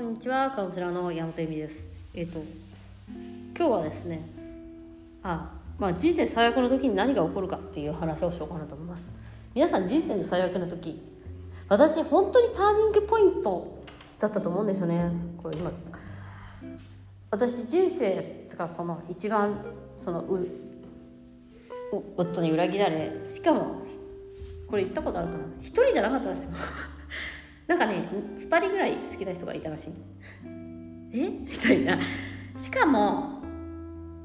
こんにちはカウンセラーの山本恵美です。えっ、と今日はですねあまあ人生最悪の時に何が起こるかっていう話をしようかなと思います。皆さん人生の最悪の時私本当にターニングポイントだったと思うんですよね。これ今私人生がその一番そのう夫に裏切られしかもこれ言ったことあるかな。一人じゃなかったんですよ。なんかね2人ぐらい好きな人がいたらしい。え？みたいな。しかも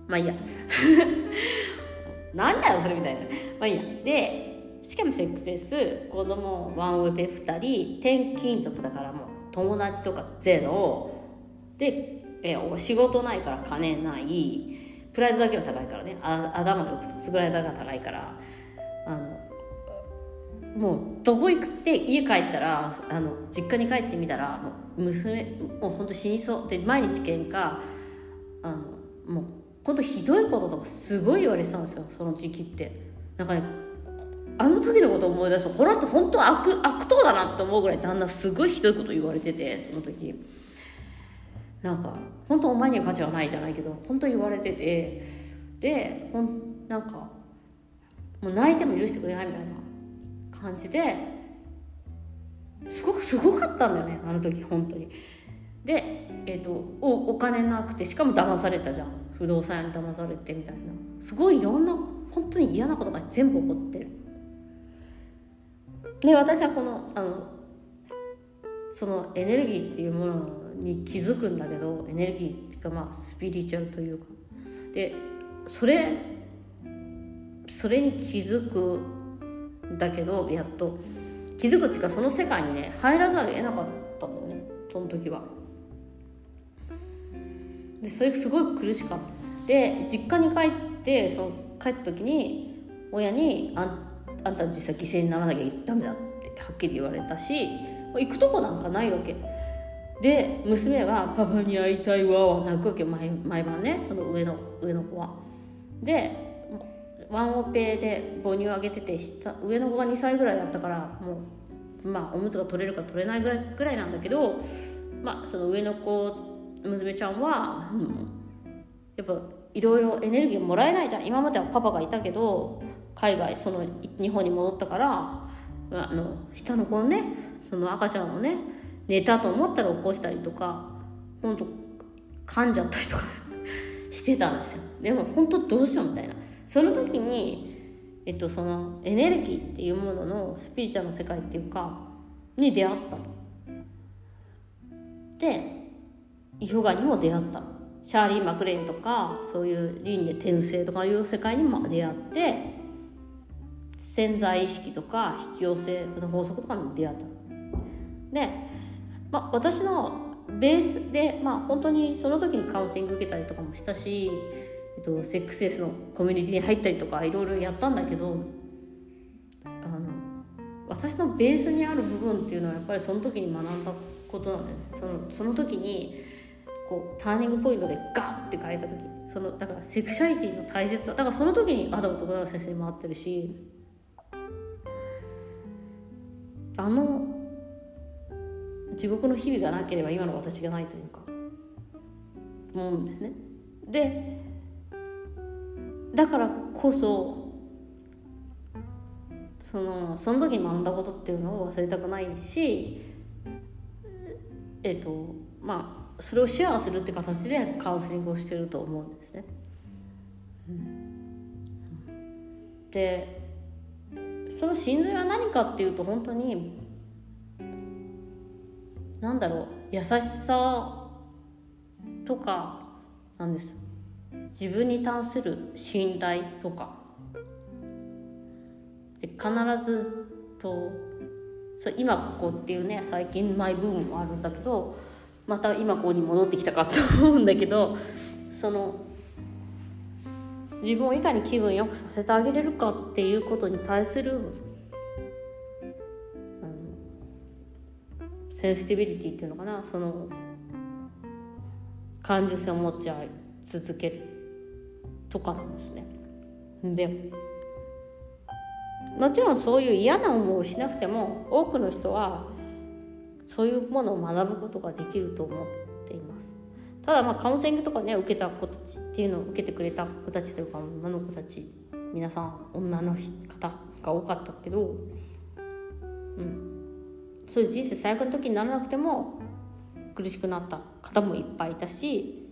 まあいいや。なんだよそれみたいな。まあいいや。でしかもセックスレス子供ワンオペ2人転勤族だからもう友達とかゼロ。で、えお仕事ないから金ない。プライドだけは高いからね。あ頭のつぐらいだが高いから。あのもうどこ行くって家帰ったらあの実家に帰ってみたらもう娘もう本当死にそうで毎日喧嘩あのもう本当ひどいこととかすごい言われてたんですよその時期って。なんかねあの時のことを思い出すとこの人本当悪悪党だなって思うぐらい旦那すごいひどいこと言われててその時。なんか本当お前には価値はないじゃないけど本当言われてて。でほんなんかもう泣いても許してくれないみたいな。感じですごくすごかったんだよねあの時本当に。で、えーと、おお金なくてしかも騙されたじゃん。不動産屋に騙されてみたいな。すごいいろんな本当に嫌なことが全部起こってる。で私はこのあのそのエネルギーっていうものに気づくんだけどエネルギーっていうかまあスピリチュアルというか。でそれそれに気づくだけどやっと。気づくっていうかその世界にね入らざるを得なかったんだよねその時は。でそれすごい苦しかった。で実家に帰ってその帰った時に親にあん「あんた実際犠牲にならなきゃダメだ」ってはっきり言われたし行くとこなんかないわけ。で娘は「パパに会いたいわ」泣くわけ毎毎晩ねその上の上の子は。でワンオペで母乳をあげてて下上の子が2歳ぐらいだったからもうまあおむつが取れるか取れないぐらいぐらいなんだけどまあその上の子娘ちゃんは、うん、やっぱいろいろエネルギーもらえないじゃん。今まではパパがいたけど海外その日本に戻ったからあの下の子のねその赤ちゃんをね寝たと思ったら起こしたりとか本当噛んじゃったりとか してたんですよ。でも本当どうしようみたいな。その時に、えっと、そのエネルギーっていうもののスピリチュアルの世界っていうかに出会ったとでヨガにも出会ったシャーリー・マクレインとかそういう輪廻転生とかいう世界にも出会って潜在意識とか引き寄せの法則とかにも出会ったで、まあ、私のベースで、まあ、本当にその時にカウンセリング受けたりとかもしたし、えっと、セックスレスのコミュニティに入ったりとかいろいろやったんだけどあの私のベースにある部分っていうのはやっぱりその時に学んだことなんだよね。そのその時にこうターニングポイントでガッて変えた時。そのだからセクシャリティの大切さ。だからその時にアダムと小田先生にも会ってる。しあの地獄の日々がなければ今の私がないというか思うんですね。でだからこそそのその時に学んだことっていうのを忘れたくないしえっ、ー、とまあそれをシェアするって形でカウンセリングをしてると思うんですね。でその真髄は何かっていうと本当になんだろう優しさとかなんです自分に対する信頼とか。で必ずとそ今ここっていうね最近マイブームもあるんだけどまた今ここに戻ってきたかと思うんだけどその自分をいかに気分よくさせてあげれるかっていうことに対するセンシティビリティっていうのかな。その感受性を持ち合い。続けるとかなんですね。でもちろんそういう嫌な思いをしなくても多くの人はそういうものを学ぶことができると思っていますただまあカウンセリングとかね受けた子たちっていうのを受けてくれた子たちというか女の子たち皆さん女の方が多かったけどうんそういう人生最悪の時にならなくても苦しくなった方もいっぱいいたし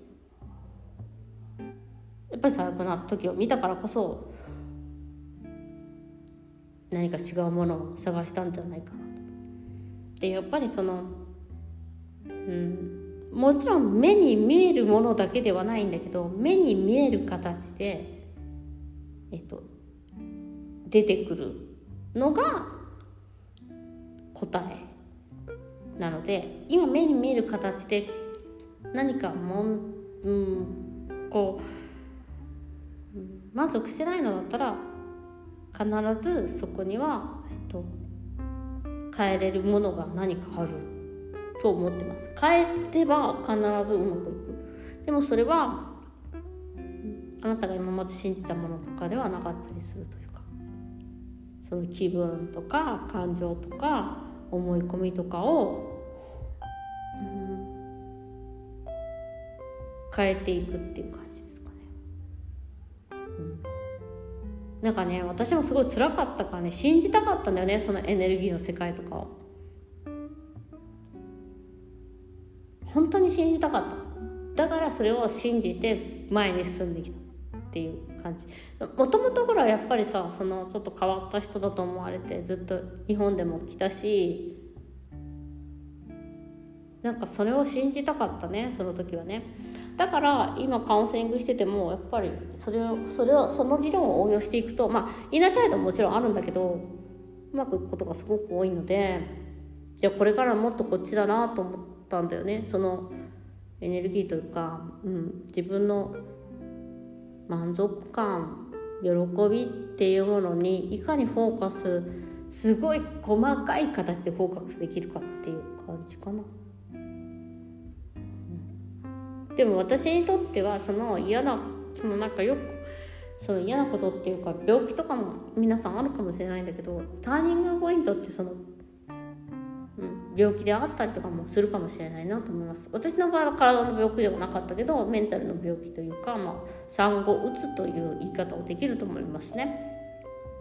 やっぱり最悪な時を見たからこそ何か違うものを探したんじゃないかな。でやっぱりそのうんもちろん目に見えるものだけではないんだけど目に見える形でえっと出てくるのが答えなので今目に見える形で何かもん、うん、こう満足してないのだったら必ずそこには、えっと、変えれるものが何かあると思ってます。変えてば必ずうまくいく。でもそれはあなたが今まで信じたものとかではなかったりするというかその気分とか感情とか思い込みとかを、うん、変えていくっていう感じ。なんかね私もすごい辛かったからね信じたかったんだよねそのエネルギーの世界とかを。本当に信じたかった。だからそれを信じて前に進んできたっていう感じ。もともとほらやっぱりさそのちょっと変わった人だと思われてずっと日本でも来たしなんかそれを信じたかったねその時はね。だから今カウンセリングしててもやっぱりそれをそれをその理論を応用していくとまあイナチャイルドももちろんあるんだけどうまくいくことがすごく多いのでいやこれからもっとこっちだなと思ったんだよねそのエネルギーというか、うん、自分の満足感喜びっていうものにいかにフォーカスすごい細かい形でフォーカスできるかっていう感じかな。でも私にとってはその嫌なそのなんかよくその嫌なことっていうか病気とかも皆さんあるかもしれないんだけどターニングポイントってその、うん、病気であったりとかもするかもしれないなと思います。私の場合は体の病気ではなかったけどメンタルの病気というか、まあ、産後うつという言い方をできると思いますね。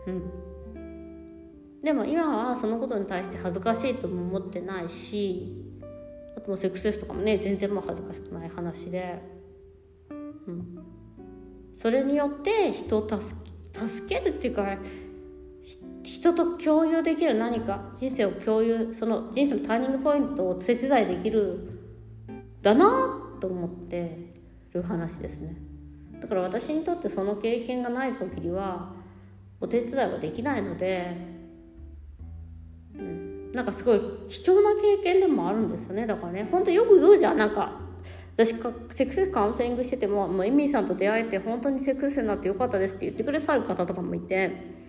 うん。でも今はそのことに対して恥ずかしいとも思ってないしともセックスレスとかもね全然もう恥ずかしくない話で、うん、それによって人を助けるっていうか人と共有できる何か人生を共有その人生のターニングポイントを手伝いできるだなと思ってる話ですね。だから私にとってその経験がない限りはお手伝いはできないので、なんかすごい貴重な経験でもあるんですよね。だからね本当よく言うじゃん。なんか私セックスカウンセリングしててももうエミーさんと出会えて本当にセックスになってよかったですって言ってくださる方とかもいて。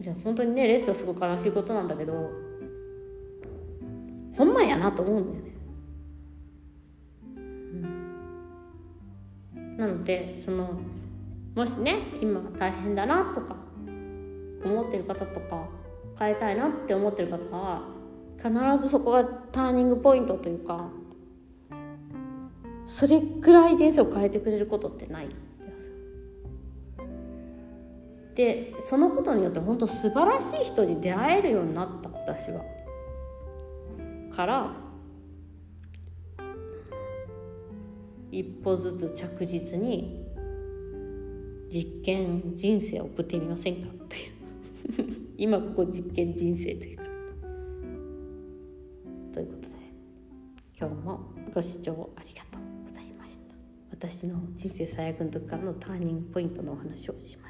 じゃ本当にねレッスンはすごく悲しいことなんだけどほんまやなと思うんだよね。うん、なのでそのもしね今大変だなとか思ってる方とか変えたいなって思ってる方は必ずそこがターニングポイントというかそれぐらい人生を変えてくれることってない。でそのことによって本当素晴らしい人に出会えるようになった私は。から一歩ずつ着実に実験人生を送ってみませんかっていう。今ここ実験人生というか。ということで今日もご視聴ありがとうございました。私の人生最悪の時からのターニングポイントのお話をしました